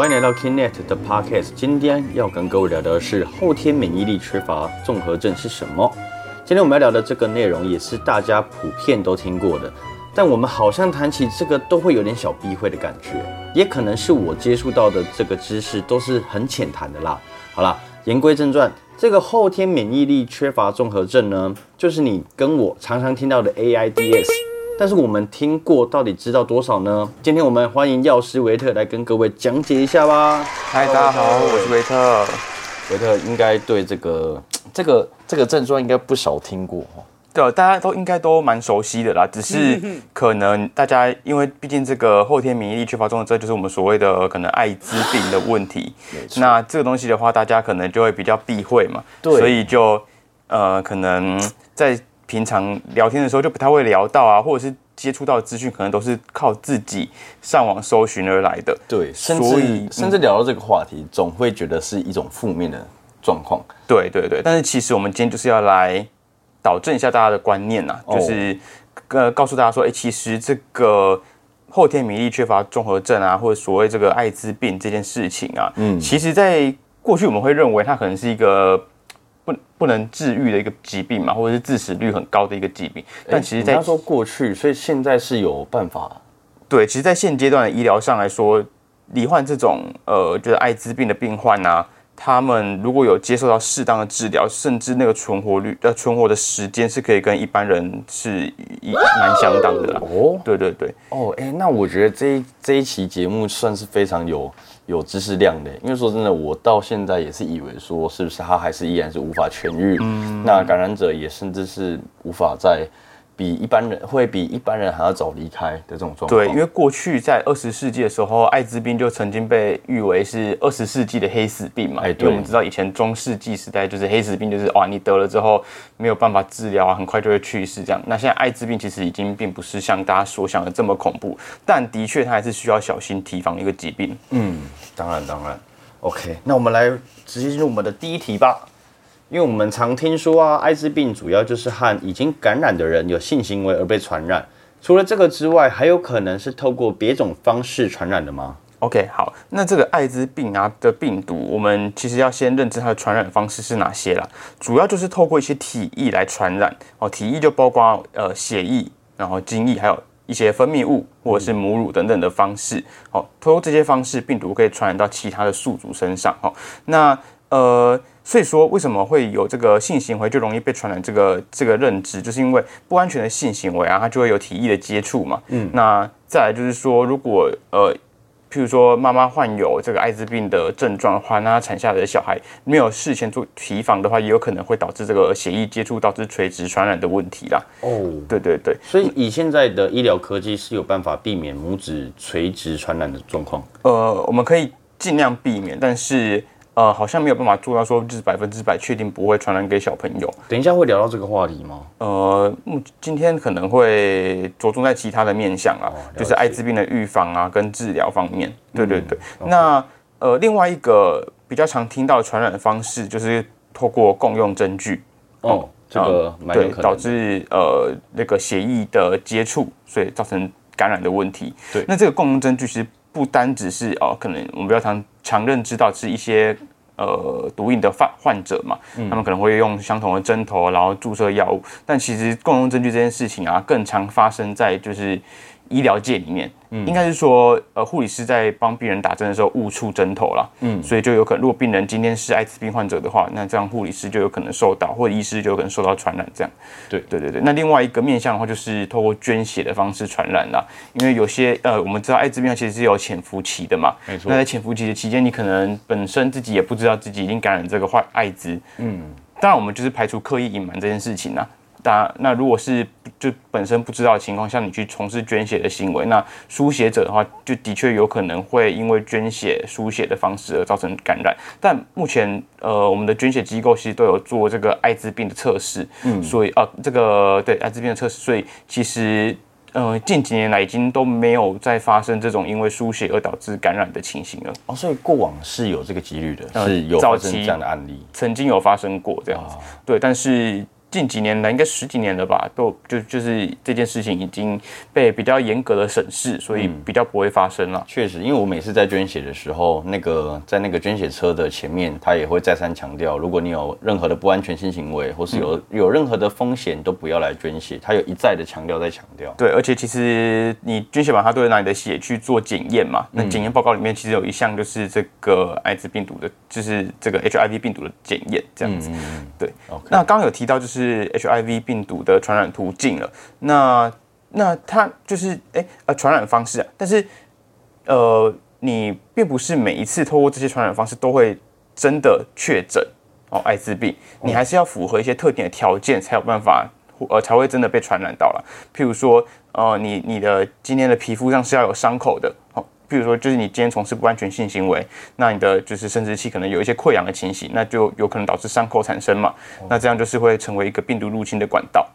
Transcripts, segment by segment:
欢迎来到 Kinet 的 Podcast。今天要跟各位聊的是后天免疫力缺乏综合症是什么。今天我们要聊的这个内容也是大家普遍都听过的，但我们好像谈起这个都会有点小避讳的感觉，也可能是我接触到的这个知识都是很浅谈的啦。好啦，言归正传，这个后天免疫力缺乏综合症呢，就是你跟我常常听到的 AIDS。但是我们听过，到底知道多少呢？今天我们欢迎药师维特来跟各位讲解一下吧。嗨，大家好，我是维特。维特应该对这个这个这个症状应该不少听过哈。对，大家都应该都蛮熟悉的啦。只是可能大家因为毕竟这个后天免疫力缺乏综合症，就是我们所谓的可能艾滋病的问题。那这个东西的话，大家可能就会比较避讳嘛。对。所以就呃，可能在。平常聊天的时候就不太会聊到啊，或者是接触到的资讯可能都是靠自己上网搜寻而来的。对，所以甚至聊到这个话题，总会觉得是一种负面的状况。对对对，但是其实我们今天就是要来导正一下大家的观念呐，就是呃告诉大家说，哎，其实这个后天免疫力缺乏综合症啊，或者所谓这个艾滋病这件事情啊，嗯，其实在过去我们会认为它可能是一个。不不能治愈的一个疾病嘛，或者是致死率很高的一个疾病。但其实，在说过去，所以现在是有办法。对，其实，在现阶段的医疗上来说，罹患这种呃，就是艾滋病的病患啊，他们如果有接受到适当的治疗，甚至那个存活率呃存活的时间是可以跟一般人是一蛮相当的啦。哦，对对对。哦，哎，那我觉得这这一期节目算是非常有。有知识量的，因为说真的，我到现在也是以为说，是不是他还是依然是无法痊愈？嗯，那感染者也甚至是无法在。比一般人会比一般人还要早离开的这种状况。对，因为过去在二十世纪的时候，艾滋病就曾经被誉为是二十世纪的黑死病嘛。哎，因为我们知道以前中世纪时代就是黑死病，就是哇，你得了之后没有办法治疗啊，很快就会去世这样。那现在艾滋病其实已经并不是像大家所想的这么恐怖，但的确它还是需要小心提防一个疾病。嗯，当然当然。OK，那我们来直接进入我们的第一题吧。因为我们常听说啊，艾滋病主要就是和已经感染的人有性行为而被传染。除了这个之外，还有可能是透过别种方式传染的吗？OK，好，那这个艾滋病啊的病毒，我们其实要先认知它的传染方式是哪些啦。主要就是透过一些体液来传染哦，体液就包括呃血液，然后精液，还有一些分泌物或者是母乳等等的方式。哦，通过这些方式，病毒可以传染到其他的宿主身上。哦，那呃。所以说，为什么会有这个性行为就容易被传染？这个这个认知，就是因为不安全的性行为啊，它就会有体液的接触嘛。嗯，那再来就是说，如果呃，譬如说妈妈患有这个艾滋病的症状的话，那她产下来的小孩没有事前做提防的话，也有可能会导致这个血液接触导致垂直传染的问题啦。哦，对对对，所以以现在的医疗科技是有办法避免母子垂直传染的状况。呃，我们可以尽量避免，但是。呃，好像没有办法做到说就是百分之百确定不会传染给小朋友。等一下会聊到这个话题吗？呃，今天可能会着重在其他的面向啊，就是艾滋病的预防啊跟治疗方面。对对对。那呃，另外一个比较常听到的传染的方式就是透过共用针具。哦，这个对导致呃那个血液的接触，所以造成感染的问题。对，那这个共用针具其实不单只是哦，可能我们比较常常认知到是一些。呃，毒瘾的患患者嘛，他们可能会用相同的针头，然后注射药物。但其实共用针具这件事情啊，更常发生在就是医疗界里面。嗯应该是说，呃，护理师在帮病人打针的时候误触针头了，嗯，所以就有可能，如果病人今天是艾滋病患者的话，那这样护理师就有可能受到，或者医师就有可能受到传染。这样，对，对，对，对。那另外一个面向的话，就是透过捐血的方式传染啦。因为有些，呃，我们知道艾滋病其实是有潜伏期的嘛，没错。那在潜伏期的期间，你可能本身自己也不知道自己已经感染这个坏艾滋，嗯，当然我们就是排除刻意隐瞒这件事情呐。那那如果是就本身不知道的情况下，你去从事捐血的行为，那输血者的话，就的确有可能会因为捐血输血的方式而造成感染。但目前呃，我们的捐血机构其实都有做这个艾滋病的测试，嗯，所以啊，这个对艾滋病的测试，所以其实呃，近几年来已经都没有再发生这种因为输血而导致感染的情形了。哦，所以过往是有这个几率的，是有发生这样的案例，曾经有发生过这样子，对，但是。近几年来，应该十几年了吧，都就就是这件事情已经被比较严格的审视，所以比较不会发生了。确实，因为我每次在捐血的时候，那个在那个捐血车的前面，他也会再三强调，如果你有任何的不安全性行为，或是有有任何的风险，都不要来捐血。他有一再的强调，再强调。对，而且其实你捐血完，他都会拿你的血去做检验嘛。那检验报告里面其实有一项就是这个艾滋病毒的，就是这个 HIV 病毒的检验，这样子。对，那刚刚有提到就是。是 HIV 病毒的传染途径了，那那它就是哎呃传染方式啊，但是呃你并不是每一次透过这些传染方式都会真的确诊哦艾滋病，你还是要符合一些特定的条件才有办法呃才会真的被传染到了。譬如说呃你你的今天的皮肤上是要有伤口的哦。比如说，就是你今天从事不安全性行为，那你的就是生殖器可能有一些溃疡的情形，那就有可能导致伤口产生嘛。那这样就是会成为一个病毒入侵的管道。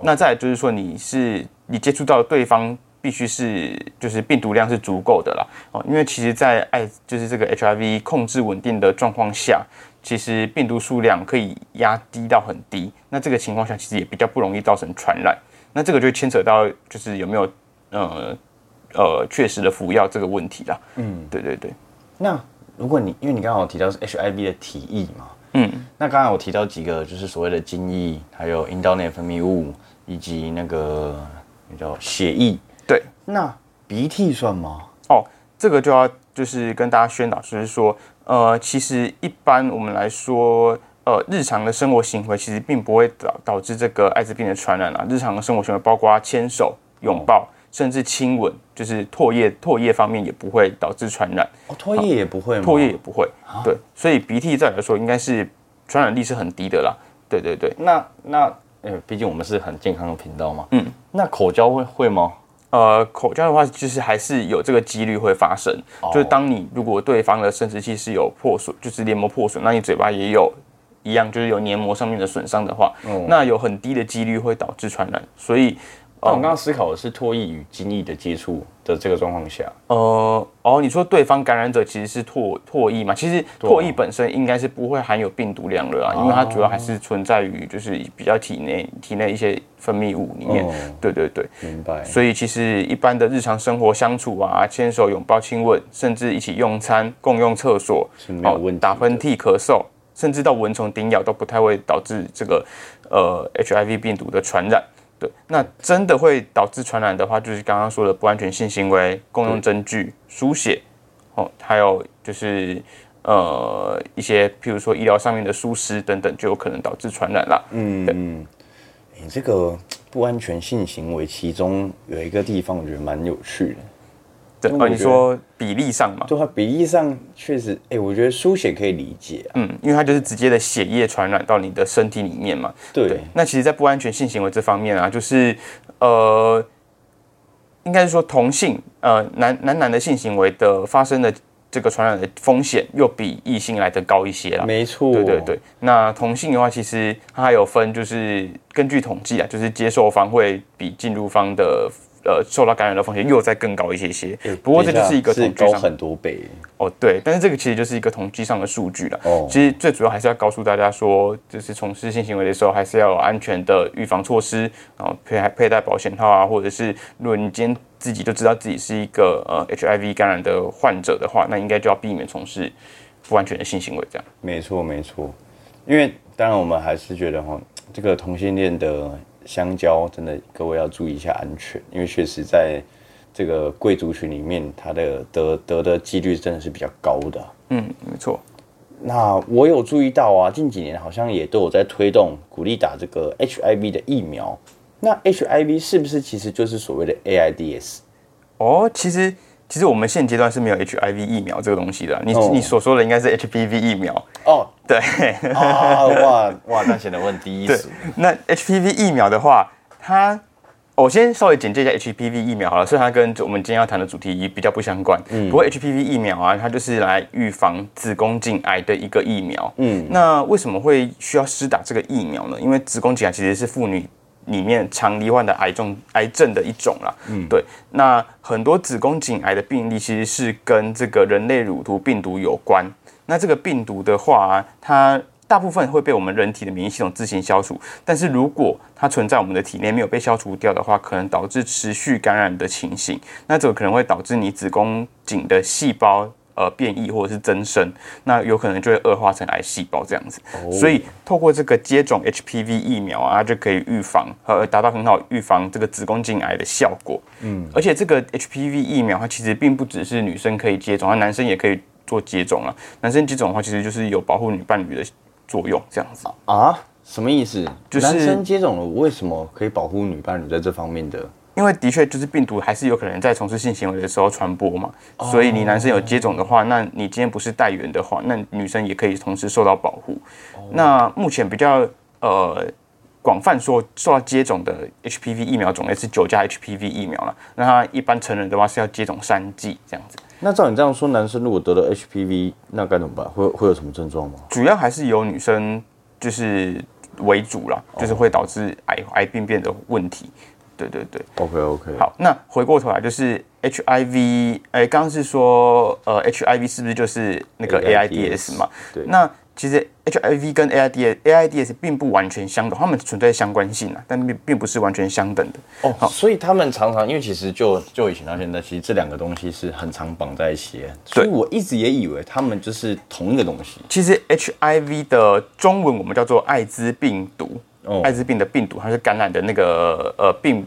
那再就是说，你是你接触到对方必须是就是病毒量是足够的啦哦，因为其实，在爱就是这个 HIV 控制稳定的状况下，其实病毒数量可以压低到很低。那这个情况下，其实也比较不容易造成传染。那这个就牵扯到就是有没有呃。呃，确实的服药这个问题啦。嗯，对对对。那如果你因为你刚刚有提到是 HIV 的体液嘛，嗯，那刚刚我提到几个就是所谓的精液，还有阴道内分泌物，以及那个叫血液。对，那鼻涕算吗？哦，这个就要就是跟大家宣导，就是说，呃，其实一般我们来说，呃，日常的生活行为其实并不会导导致这个艾滋病的传染啊。日常的生活行为包括牵手、拥抱。甚至亲吻，就是唾液，唾液方面也不会导致传染。哦，唾液也不会吗？唾液也不会。对，所以鼻涕再来说，应该是传染力是很低的啦。对对对。那那，呃，毕竟我们是很健康的频道嘛。嗯。那口交会会吗？呃，口交的话，其实还是有这个几率会发生。就是当你如果对方的生殖器是有破损，就是黏膜破损，那你嘴巴也有一样，就是有黏膜上面的损伤的话，那有很低的几率会导致传染。所以。那我刚刚思考的是唾液与精液的接触的这个状况下，呃，哦，你说对方感染者其实是唾唾液嘛？其实唾液本身应该是不会含有病毒量的啊，因为它主要还是存在于就是比较体内体内一些分泌物里面。对对对，明白。所以其实一般的日常生活相处啊，牵手、拥抱、亲吻，甚至一起用餐、共用厕所，哦，打喷嚏、咳嗽，甚至到蚊虫叮咬都不太会导致这个呃 HIV 病毒的传染。对，那真的会导致传染的话，就是刚刚说的不安全性行为、共用针具、输血，哦，还有就是呃一些譬如说医疗上面的疏失等等，就有可能导致传染啦。嗯嗯，你这个不安全性行为，其中有一个地方我觉得蛮有趣的。对啊，你说比例上嘛？对啊，比例上确实，哎，我觉得输血可以理解啊。嗯，因为它就是直接的血液传染到你的身体里面嘛。对。那其实，在不安全性行为这方面啊，就是呃，应该是说同性呃男男男的性行为的发生的这个传染的风险，又比异性来的高一些了。没错。对对对。那同性的话，其实它还有分，就是根据统计啊，就是接受方会比进入方的。呃，受到感染的风险又再更高一些些。不过这就是一个统计上很多倍哦，对。但是这个其实就是一个统计上的数据了。哦，其实最主要还是要告诉大家说，就是从事性行为的时候，还是要有安全的预防措施，然后佩佩戴保险套啊，或者是如果你今天自己就知道自己是一个呃 HIV 感染的患者的话，那应该就要避免从事不安全的性行为。这样，没错没错。因为当然我们还是觉得哈，这个同性恋的。香蕉真的，各位要注意一下安全，因为确实在这个贵族群里面，它的得得的几率真的是比较高的。嗯，没错。那我有注意到啊，近几年好像也都有在推动鼓励打这个 HIV 的疫苗。那 HIV 是不是其实就是所谓的 AIDS？哦，其实。其实我们现阶段是没有 HIV 疫苗这个东西的，你你所说的应该是 HPV 疫苗哦，对，啊哇 哇，那显得问第一对。那 HPV 疫苗的话，它我先稍微简介一下 HPV 疫苗好了，虽然它跟我们今天要谈的主题比较不相关，嗯，不过 HPV 疫苗啊，它就是来预防子宫颈癌的一个疫苗，嗯，那为什么会需要施打这个疫苗呢？因为子宫颈癌其实是妇女。里面常罹患的癌症癌症的一种啦，嗯，对，那很多子宫颈癌的病例其实是跟这个人类乳头病毒有关。那这个病毒的话，它大部分会被我们人体的免疫系统自行消除，但是如果它存在我们的体内没有被消除掉的话，可能导致持续感染的情形。那这个可能会导致你子宫颈的细胞呃变异或者是增生，那有可能就会恶化成癌细胞这样子。所以透过这个接种 HPV 疫苗啊，就可以预防和达到很好预防这个子宫颈癌的效果。嗯，而且这个 HPV 疫苗它其实并不只是女生可以接种，它男生也可以做接种啊。男生接种的话，其实就是有保护女伴侣的作用这样子。啊？什么意思？就是男生接种了，为什么可以保护女伴侣在这方面的？因为的确就是病毒还是有可能在从事性行为的时候传播嘛，所以你男生有接种的话，那你今天不是带源的话，那女生也可以同时受到保护。那目前比较呃广泛说受到接种的 HPV 疫苗种类是九价 HPV 疫苗了。那它一般成人的话是要接种三剂这样子，那照你这样说，男生如果得了 HPV，那该怎么办？会会有什么症状吗？主要还是由女生就是为主啦，就是会导致癌癌病变的问题。对对对。OK OK，好，那回过头来就是 HIV，哎，刚刚是说呃 HIV 是不是就是那个 AIDS AIDS 嘛？对那其实 HIV 跟 AIDS AIDS 并不完全相等，它们存在相关性啊，但并并不是完全相等的。哦，好所以他们常常因为其实就就以前到现在，其实这两个东西是很常绑在一起的，所以我一直也以为他们就是同一个东西。其实 HIV 的中文我们叫做艾滋病毒，哦。艾滋病的病毒它是感染的那个呃病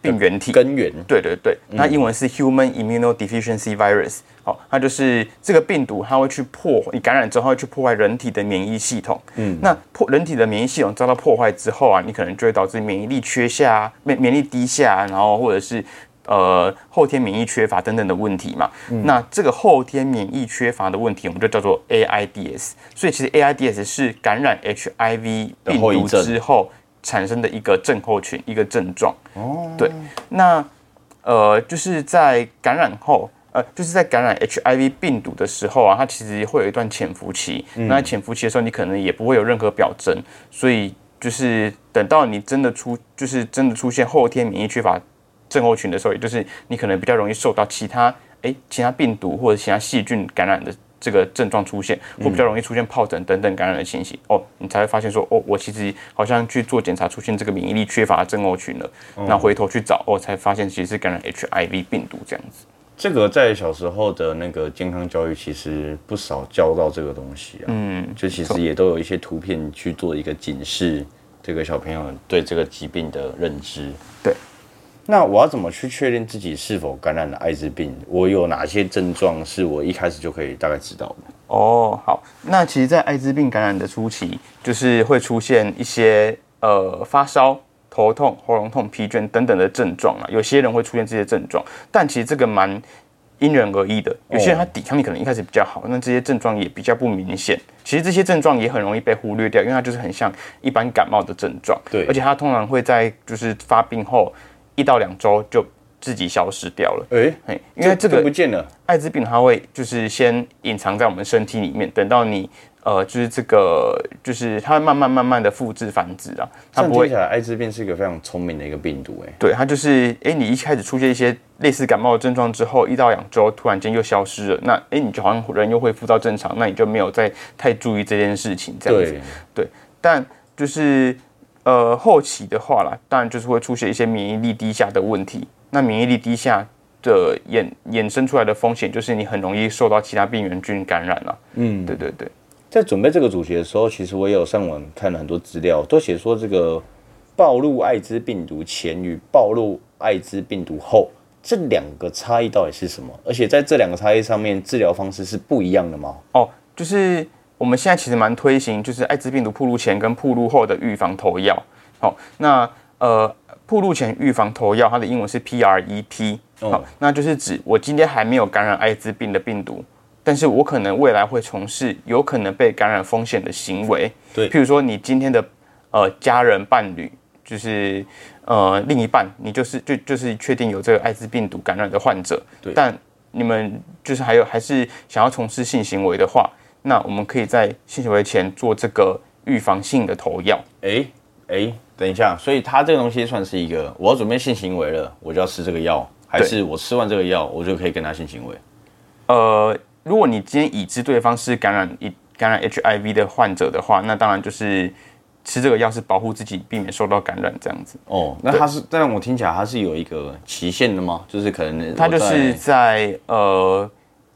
病原体。根源。对对对，那英文是 Human Immunodeficiency Virus，好、它就是这个病毒，它会去破你感染之后，它会去破坏人体的免疫系统。嗯，那破人体的免疫系统遭到破坏之后啊，你可能就会导致免疫力缺下啊、免免疫力低下啊，然后或者是呃后天免疫缺乏等等的问题嘛。那这个后天免疫缺乏的问题，我们就叫做 AIDS。所以其实 AIDS 是感染 HIV 病毒之后产生的一个症候群，一个症状。哦，对，那呃，就是在感染后，呃，就是在感染 HIV 病毒的时候啊，它其实会有一段潜伏期。那潜伏期的时候，你可能也不会有任何表征，所以就是等到你真的出，就是真的出现后天免疫缺乏症候群的时候，也就是你可能比较容易受到其他诶其他病毒或者其他细菌感染的。这个症状出现，或比较容易出现疱疹等等感染的情形，哦，你才会发现说，哦，我其实好像去做检查出现这个免疫力缺乏症候群了，那回头去找，哦，才发现其实是感染 HIV 病毒这样子。这个在小时候的那个健康教育，其实不少教到这个东西啊。嗯，就其实也都有一些图片去做一个警示，这个小朋友对这个疾病的认知。对。那我要怎么去确定自己是否感染了艾滋病？我有哪些症状是我一开始就可以大概知道的？哦，好，那其实，在艾滋病感染的初期，就是会出现一些呃发烧、头痛、喉咙痛、疲倦等等的症状啊。有些人会出现这些症状，但其实这个蛮因人而异的。有些人他抵抗力可能一开始比较好，那这些症状也比较不明显。其实这些症状也很容易被忽略掉，因为它就是很像一般感冒的症状。对而且它通常会在就是发病后一到两周就自己消失掉了。哎、嘿，因为这个不见了。艾滋病它会就是先隐藏在我们身体里面，等到你呃就是这个就是它会慢慢慢慢的复制繁殖啊，它不会来，艾滋病是一个非常聪明的一个病毒、哎，对它就是哎、你一开始出现一些类似感冒的症状之后，一到两周突然间又消失了，那哎、你就好像人又恢复到正常，那你就没有再太注意这件事情这样子对，，但就是呃后期的话啦，当然就是会出现一些免疫力低下的问题。那免疫力低下的衍衍生出来的风险，就是你很容易受到其他病原菌感染了。嗯，对对对。在准备这个主题的时候，其实我也有上网看了很多资料，都写说这个暴露艾滋病毒前与暴露艾滋病毒后这两个差异到底是什么？而且在这两个差异上面，治疗方式是不一样的吗？哦，就是我们现在其实蛮推行，就是艾滋病毒暴露前跟暴露后的预防投药。好、那呃，暴露前预防投药，它的英文是 PREP。好、哦那就是指我今天还没有感染艾滋病的病毒，但是我可能未来会从事有可能被感染风险的行为。对譬如说你今天的呃家人伴侣。就是呃，另一半你就是就就是确定有这个艾滋病毒感染的患者，对但你们就是还有还是想要从事性行为的话，那我们可以在性行为前做这个预防性的投药。哎哎，等一下，所以它这个东西算是一个，我要准备性行为了，我就要吃这个药，还是我吃完这个药，我就可以跟他性行为？呃，如果你今天已知对方是感染一感染 HIV 的患者的话，那当然就是吃这个药是保护自己，避免受到感染这样子。哦，那它是，但我听起来它是有一个期限的吗？就是可能它就是在呃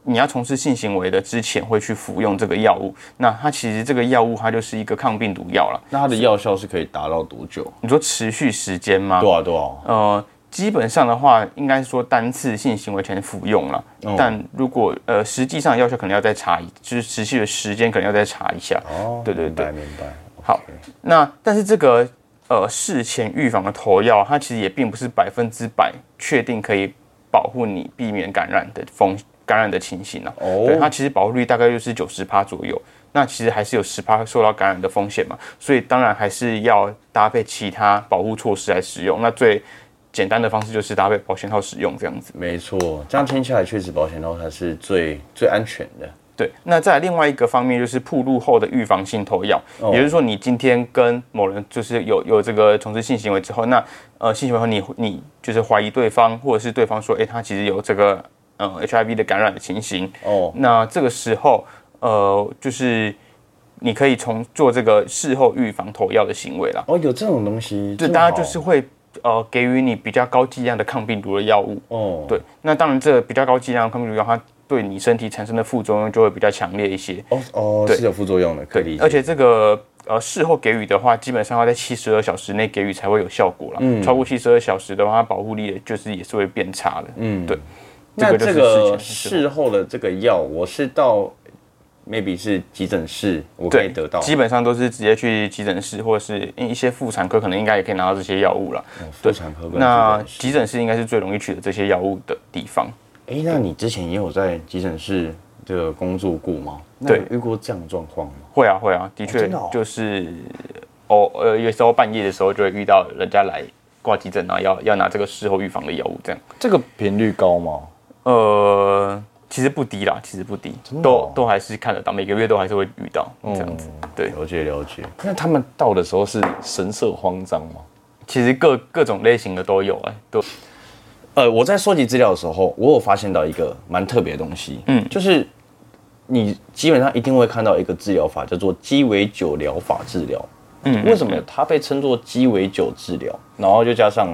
你要从事性行为的之前会去服用这个药物。那它其实这个药物它就是一个抗病毒药了。那它的药效是可以达到多久？你说持续时间吗？多少多少？呃，基本上的话，应该是说单次性行为前服用了。哦但如果呃实际上药效可能要再查一，就是持续的时间可能要再查一下。哦，对对对明白明白。好那但是这个呃事前预防的投药，它其实也并不是百分之百确定可以保护你避免感染的风感染的情形啊。哦对，它其实保护率大概就是九十趴左右。那其实还是有十趴受到感染的风险嘛，所以当然还是要搭配其他保护措施来使用。那最简单的方式就是搭配保险套使用这样子。没错，这样听起来确实保险套它是最最安全的。对，那在另外一个方面就是铺路后的预防性投药，哦也就是说你今天跟某人就是有有这个从事性行为之后，那呃性行为后你你就是怀疑对方，或者是对方说，哎，他其实有这个呃 HIV 的感染的情形，哦，那这个时候呃就是你可以从做这个事后预防投药的行为啦，哦，有这种东西，就这么好大家就是会呃给予你比较高剂量的抗病毒的药物，哦，对，那当然这个比较高剂量的抗病毒药，它对你身体产生的副作用就会比较强烈一些。哦哦，对是有副作用的，可以理解。而且这个呃事后给予的话，基本上要在七十二小时内给予才会有效果啦。嗯超过七十二小时的话，它保护力就是也是会变差的。嗯，对。那这个事后的这个药，我是到 maybe 是急诊室我可以得到，基本上都是直接去急诊室，或者是一些妇产科可能应该也可以拿到这些药物了。哦妇产科跟那急诊室应该是最容易取得这些药物的地方。哎，那你之前也有在急诊室这个工作过吗？那对遇过这样的状况吗？会啊会啊，的确就是哦呃有时候半夜的时候就会遇到人家来挂急诊，然后要要拿这个事后预防的药物这样。这个频率高吗？呃，其实不低啦，其实不低，哦都都还是看得到，每个月都还是会遇到这样子。对，了解了解。那他们到的时候是神色慌张吗？其实各各种类型的都有哎、都呃，我在收集资料的时候，我有发现到一个蛮特别的东西，嗯就是你基本上一定会看到一个治疗法，叫做鸡尾酒疗法治疗。嗯为什么它被称作鸡尾酒治疗？然后就加上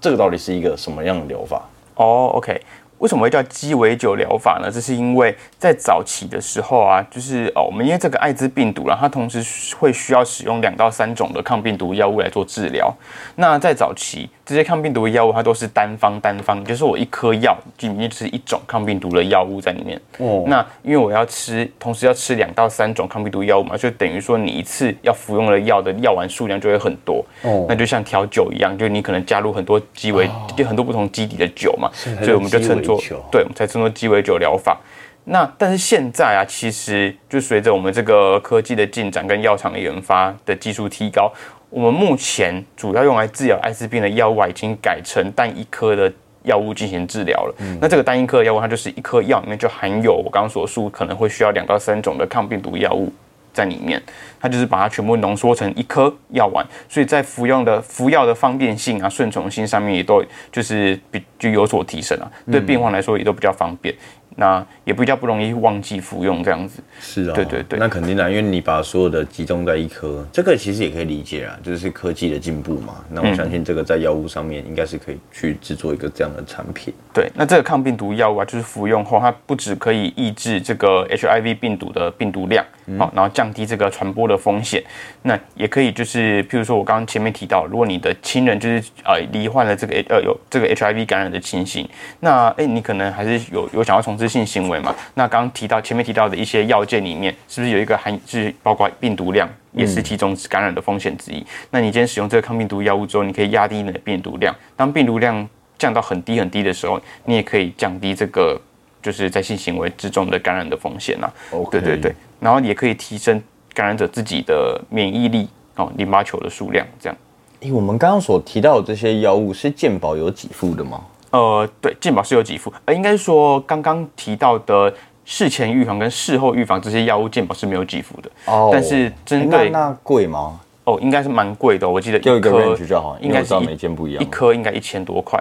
这个到底是一个什么样的疗法？哦，OK。为什么会叫鸡尾酒疗法呢？这是因为在早期的时候啊，就是哦，我们因为这个艾滋病毒啦，它同时会需要使用两到三种的抗病毒药物来做治疗。那在早期，这些抗病毒的药物它都是单方单方，就是我一颗药里面就是一种抗病毒的药物在里面。哦那因为我要吃，同时要吃两到三种抗病毒药物嘛，就等于说你一次要服用的药的药丸数量就会很多。哦那就像调酒一样，就你可能加入很多鸡尾，就很多不同基底的酒嘛，所以我们就称对，我们才称作鸡尾酒疗法。那但是现在啊，其实就随着我们这个科技的进展跟药厂的研发的技术提高，我们目前主要用来治疗艾滋病的药物啊，已经改成单一颗的药物进行治疗了。那这个单一颗的药物，它就是一颗药里面就含有我刚刚所述可能会需要两到三种的抗病毒药物在里面，它就是把它全部浓缩成一颗药丸，所以在服用的服药的方便性啊、顺从性上面也都就是比就有所提升啊，对病患来说也都比较方便。那也比较不容易忘记服用这样子。是啊，对对对那肯定的，因为你把所有的集中在一颗，这个其实也可以理解啊，就是科技的进步嘛。那我相信这个在药物上面应该是可以去制作一个这样的产品。对，那这个抗病毒药物啊，就是服用后，它不止可以抑制这个 HIV 病毒的病毒量，好、然后降低这个传播的风险。那也可以就是，譬如说我刚刚前面提到，如果你的亲人就是呃罹患了这个呃有这个 HIV 感染的情形，那哎你可能还是有有想要从事性行为嘛？那刚刚提到前面提到的一些药件里面，是不是有一个含就是包括病毒量？也是其中感染的风险之一。那你今天使用这个抗病毒药物之后，你可以压低你的病毒量。当病毒量降到很低很低的时候，你也可以降低这个就是在性行为之中的感染的风险啊。对对对，然后也可以提升感染者自己的免疫力哦，淋巴球的数量这样。诶，我们刚刚所提到的这些药物是健保有给付的吗？呃，对，健保是有给付，呃，应该说刚刚提到的事前预防跟事后预防这些药物，健保是没有给付的。哦但是针对那那贵吗？哦，应该是蛮贵的哦，我记得就一个颗 range 就好，应该是每间不一样一。颗应该一千多块。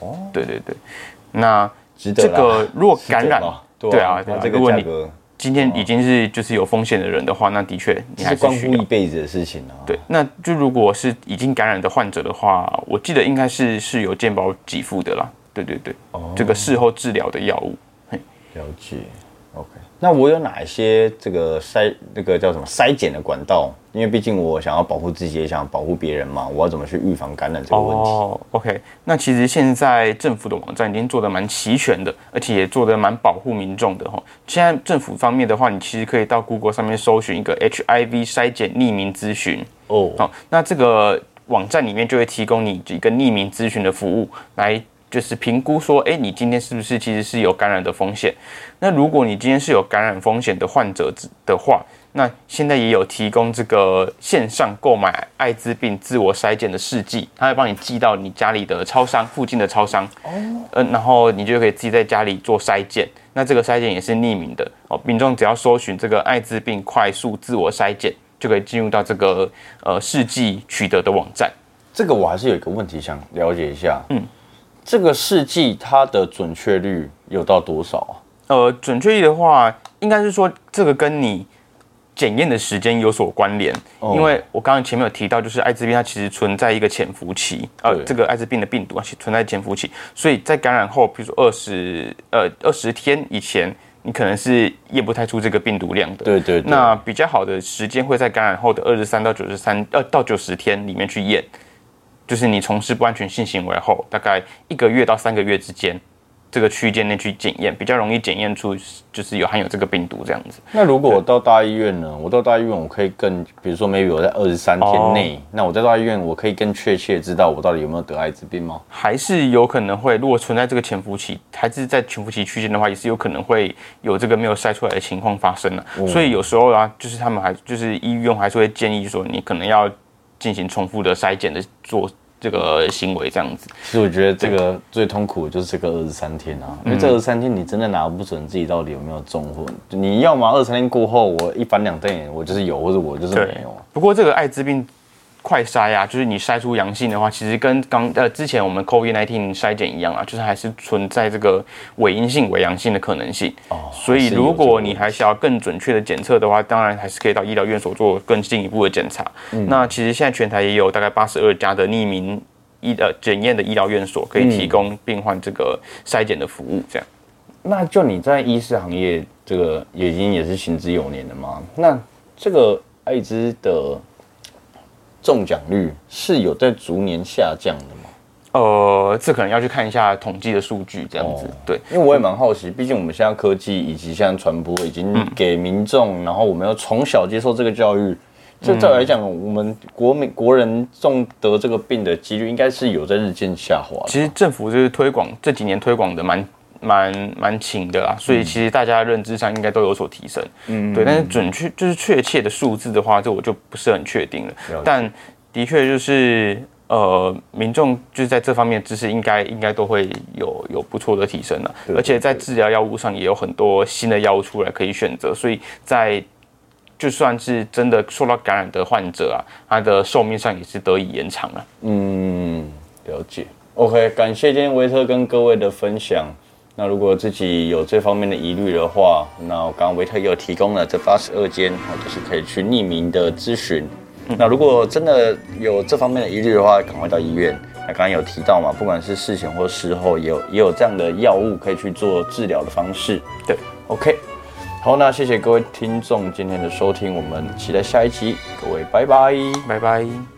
哦，对对对，那这个如果 感染对啊，对那这个价格今天已经是就是有风险的人的话，那的确你是关。乎一辈子的事情啊。对，那就如果是已经感染的患者的话，我记得应该是是有健保给付的啦。对对对，这个事后治疗的药物。了解。那我有哪一些这个筛那个叫什么筛检的管道？因为毕竟我想要保护自己，也想保护别人嘛。我要怎么去预防感染这个问题？哦，OK，那其实现在政府的网站已经做的蛮齐全的，而且也做的蛮保护民众的哈。现在政府方面的话，你其实可以到 Google 上面搜寻一个 HIV 筛检匿名咨询。哦，好，那这个网站里面就会提供你一个匿名咨询的服务，来就是评估说，哎，你今天是不是其实是有感染的风险？那如果你今天是有感染风险的患者的话，那现在也有提供这个线上购买艾滋病自我筛检的试剂，他会帮你寄到你家里的超商附近的超商，哦，嗯、然后你就可以自己在家里做筛检。那这个筛检也是匿名的哦，民众只要搜寻这个艾滋病快速自我筛检，就可以进入到这个呃试剂取得的网站。这个我还是有一个问题想了解一下。嗯，这个试剂它的准确率有到多少啊？呃，准确率的话，应该是说这个跟你检验的时间有所关联，哦。因为我刚刚前面有提到，就是艾滋病它其实存在一个潜伏期，呃，这个艾滋病的病毒啊，其存在潜伏期，所以在感染后，比如说二十呃二十天以前，你可能是验不太出这个病毒量的。对对对，那比较好的时间会在感染后的二十三到九十三呃到九十天里面去验，就是你从事不安全性行为后，大概一个月到三个月之间，这个区间内去检验，比较容易检验出就是有含有这个病毒这样子。那如果我到大医院呢？我到大医院，我可以更，比如说 maybe 我在二十三天内，那我在大医院，我可以更确切知道我到底有没有得艾滋病吗？还是有可能会，如果存在这个潜伏期，还是在潜伏期区间的话，也是有可能会有这个没有筛出来的情况发生的、所以有时候啊，就是他们还就是医院还是会建议说，你可能要进行重复的筛检的做这个行为这样子。其实我觉得这个最痛苦的就是这个二十三天啊，因为这二十三天你真的拿不准自己到底有没有中或。你要么二十三天过后，我一翻两瞪眼，我就是有，或者我就是没有。不过这个艾滋病快筛啊，就是你筛出阳性的话，其实跟刚呃之前我们 COVID-19 筛检一样啊，就是还是存在这个伪阴性、伪阳性的可能性。哦所以如果你还想要更准确的检测的话，当然还是可以到医疗院所做更进一步的检查。那其实现在全台也有大概八十二家的匿名医呃检验的医疗院所，可以提供病患这个筛检的服务。这样。那就你在医师行业这个也已经也是行之有年了吗？那这个艾滋的中奖率是有在逐年下降的吗？呃，这可能要去看一下统计的数据，这样子。哦对，因为我也蛮好奇，毕竟我们现在科技以及现在传播已经给民众，然后我们要从小接受这个教育。这照理来讲，我们国民国人中得这个病的几率应该是有在日渐下滑。其实政府就是推广这几年推广的蛮蛮蛮勤的啦，所以其实大家认知上应该都有所提升。嗯，对，但是准确就是确切的数字的话，这我就不是很确定了。了但的确就是呃，民众就是在这方面知识应该应该都会有有不错的提升了，对而且在治疗药物上也有很多新的药物出来可以选择，所以在就算是真的受到感染的患者啊，他的寿命上也是得以延长了。嗯，了解。OK，感谢今天维特跟各位的分享。那如果自己有这方面的疑虑的话，那我刚刚维特也有提供了这八十二间，哦，就是可以去匿名的咨询。那如果真的有这方面的疑虑的话，赶快到医院。那刚刚有提到嘛，不管是事前或事后，也有也有这样的药物可以去做治疗的方式。对，OK。好，那谢谢各位听众今天的收听，我们期待下一集，各位拜拜。拜拜。